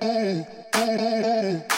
hey, hey, hey, hey.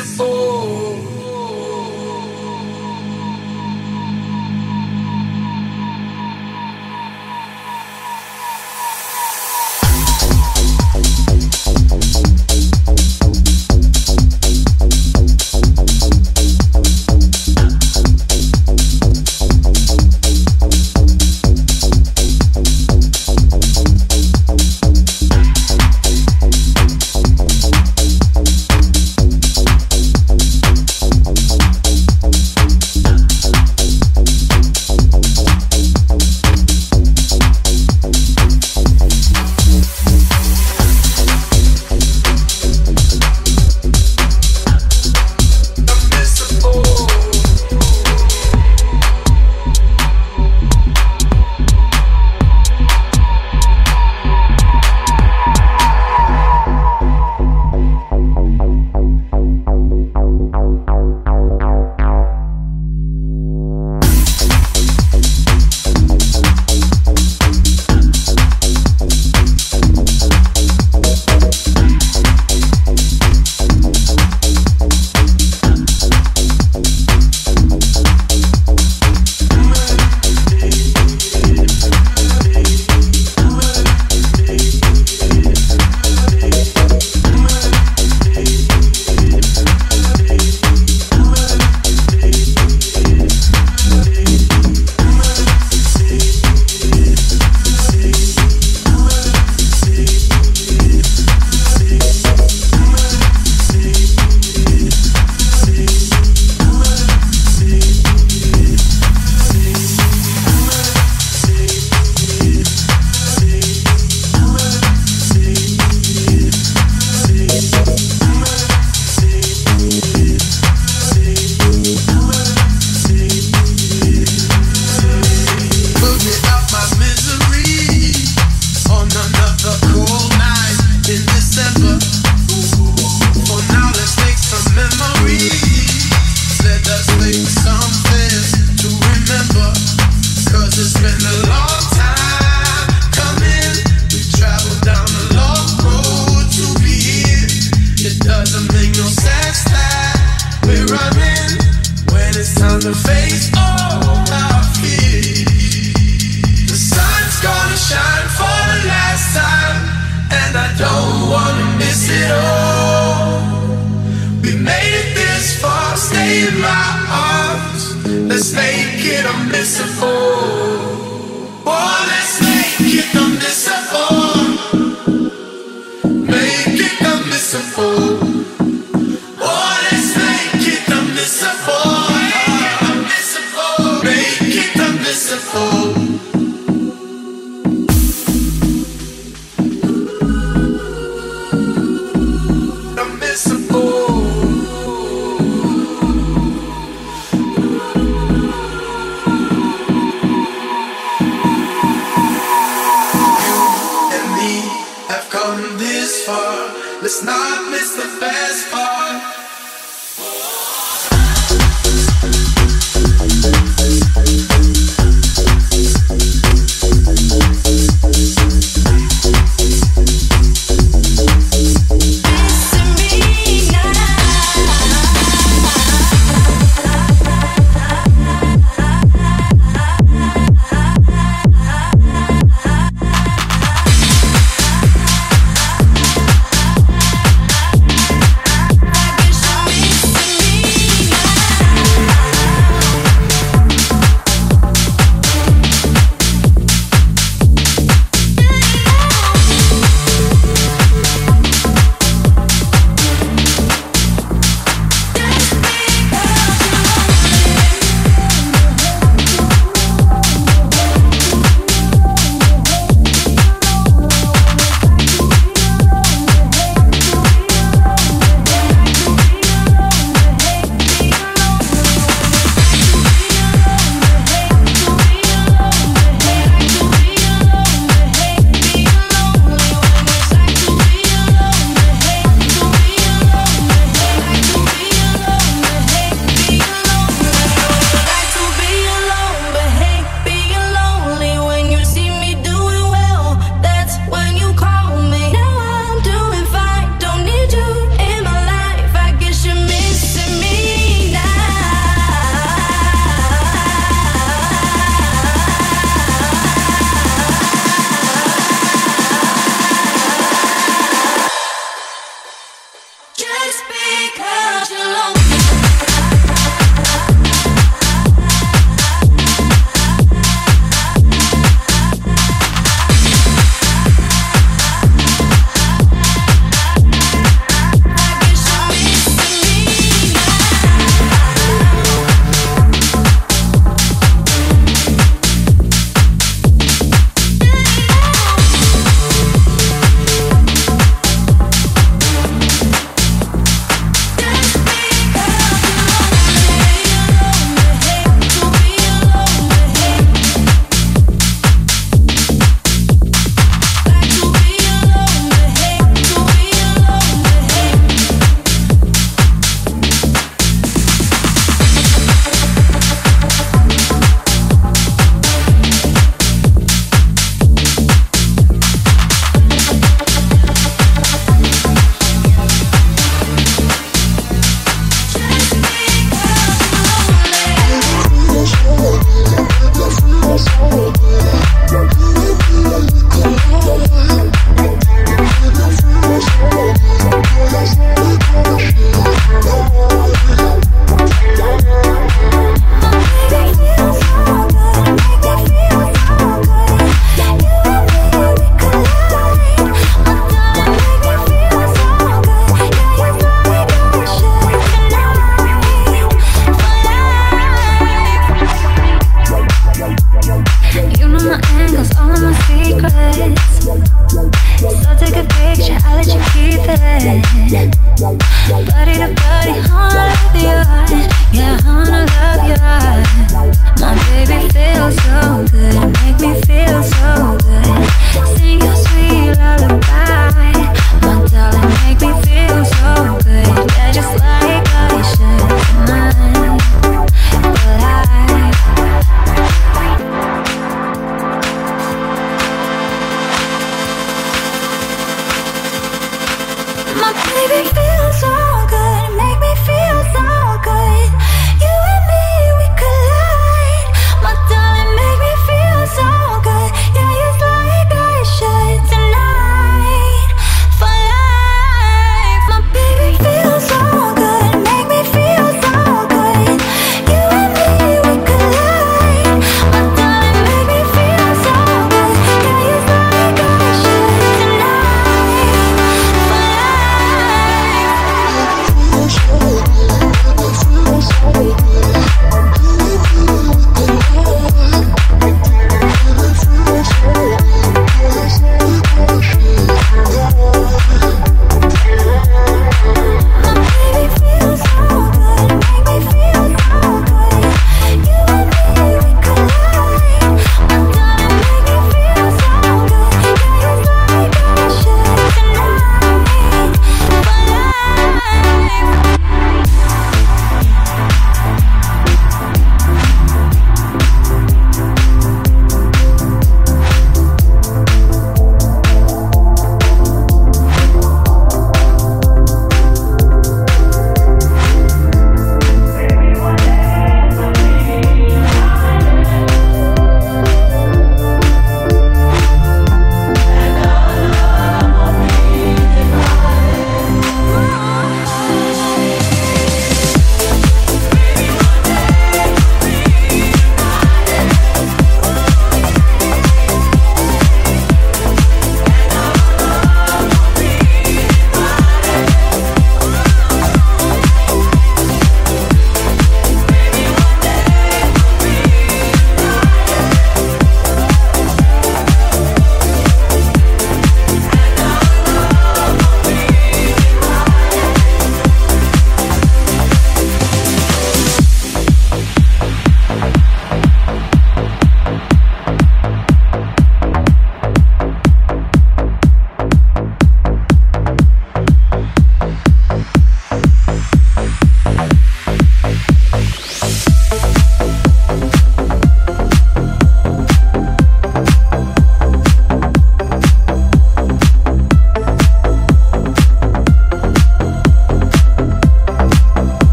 merciful.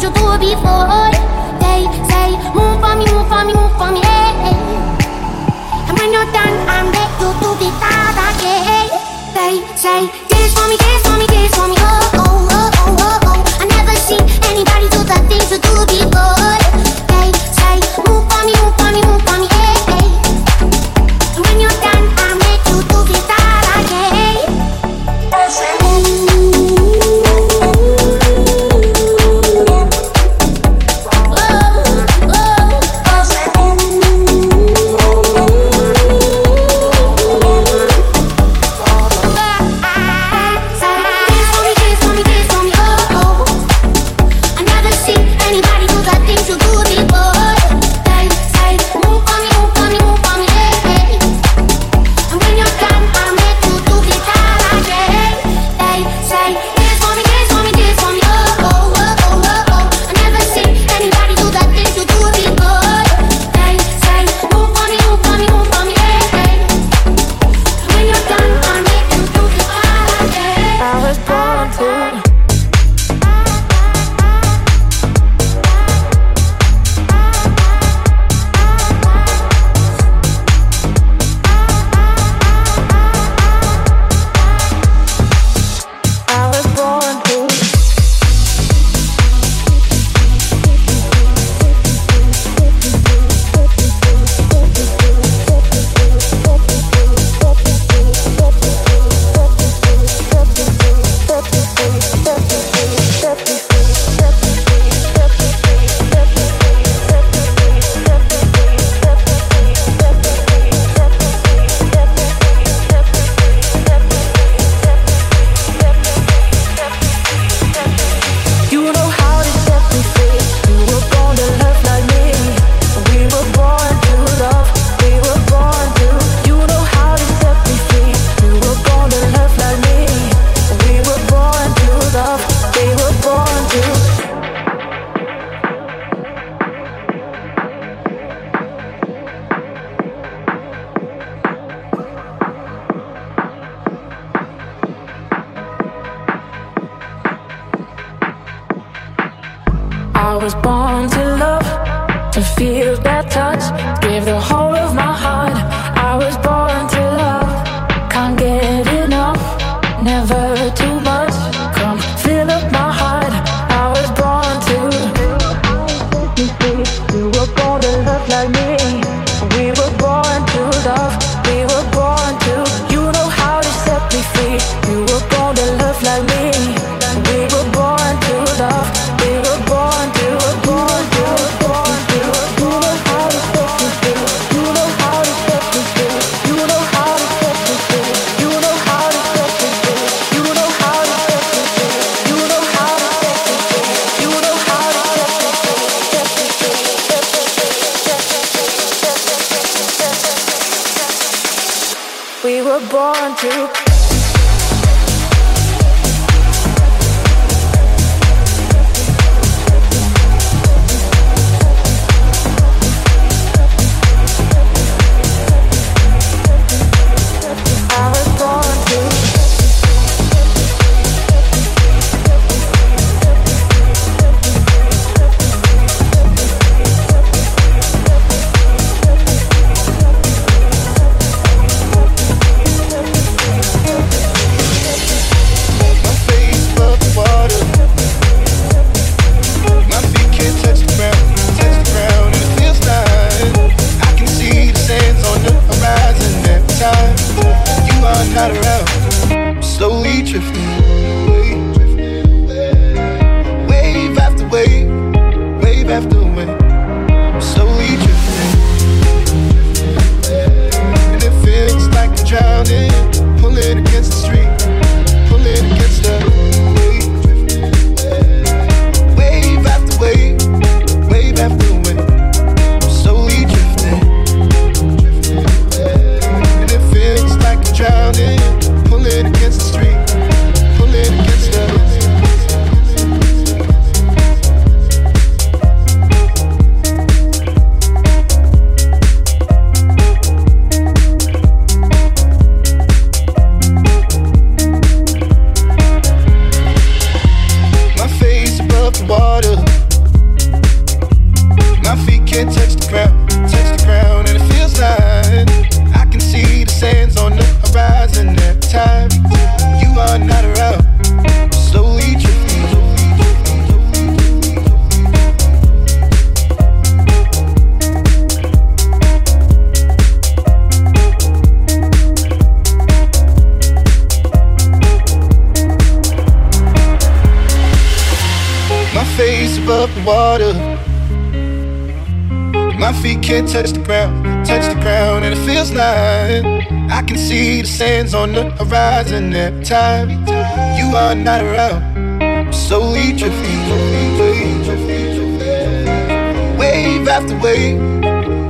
what you do before. They say, move for me, move for me, move for me. Hey. And when you're done, I'm ready to be that again. They say,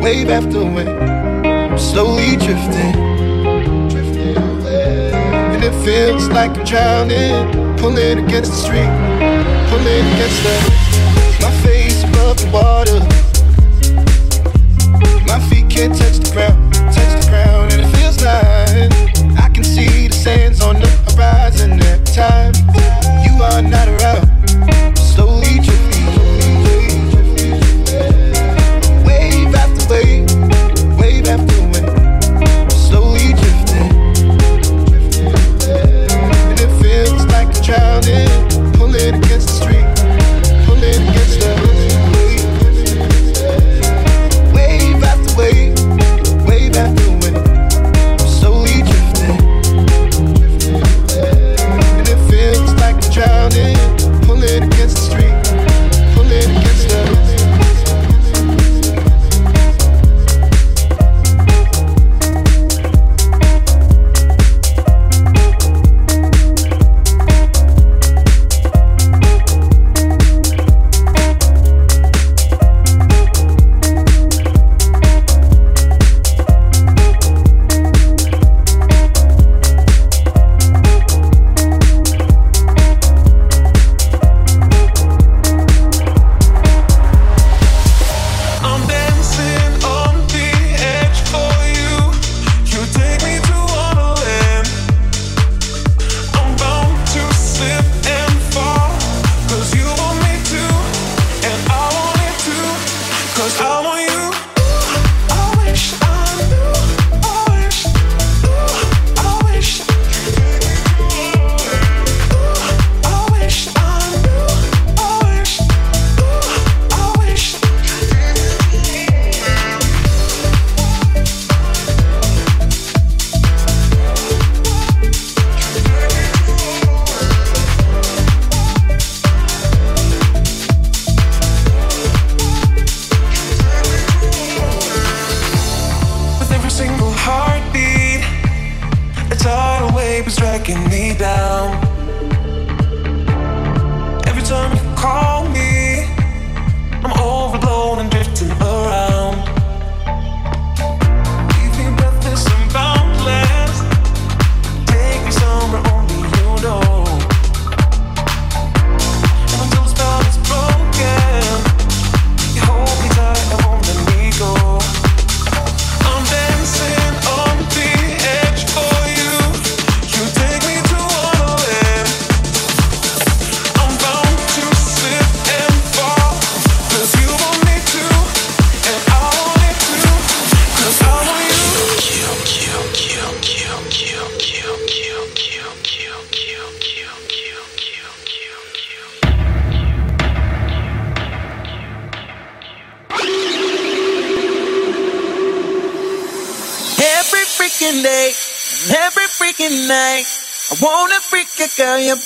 wave after wave. I'm slowly drifting, drifting away. And it feels like I'm drowning, pulling against the street, pulling against the. My face above the water. My feet can't touch the ground, touch the ground, and it feels like I can see the sands on the horizon every time you are not around.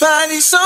Body so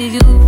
to you.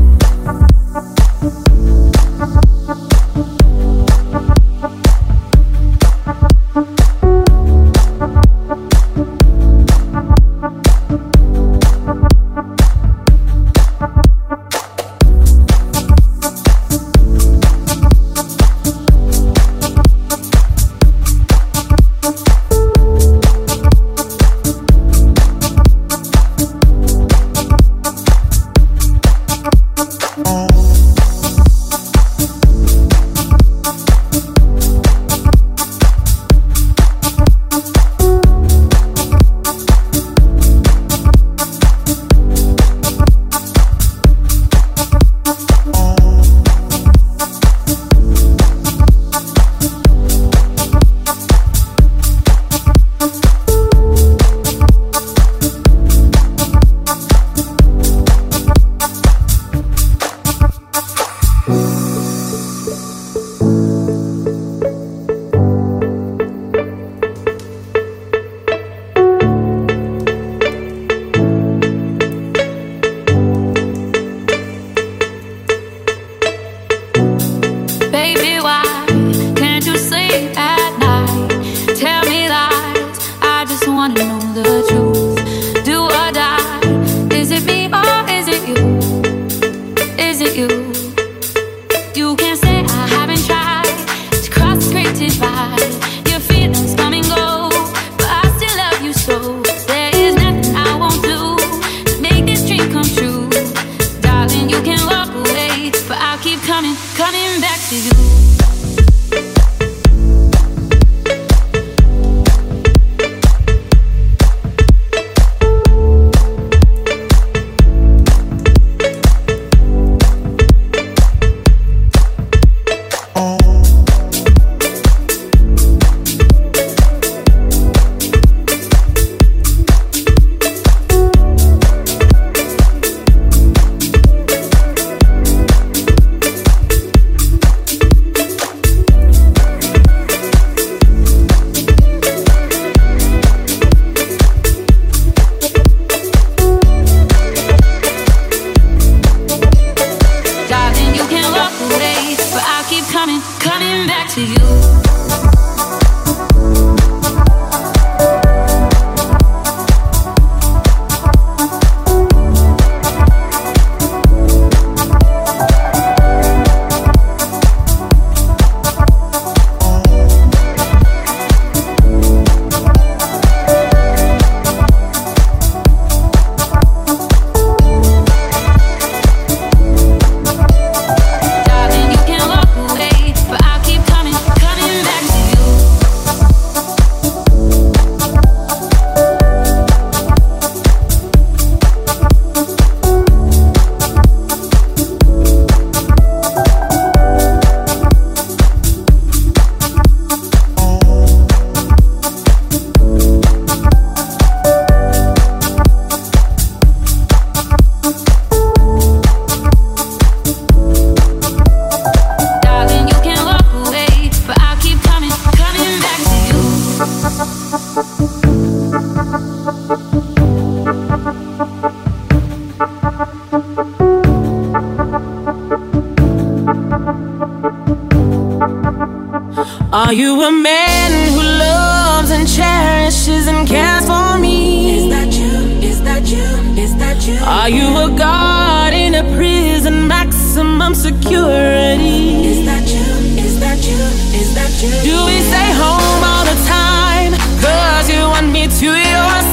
Are you a man who loves and cherishes and cares for me? Is that you? Is that you? Is that you? Are you a guard in a prison, maximum security? Is that you? Is that you? Is that you? Do we stay home all the time? Cause you want me to yourself?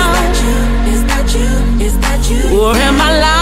Is that you? Is that you? Is that you? Or am I lying?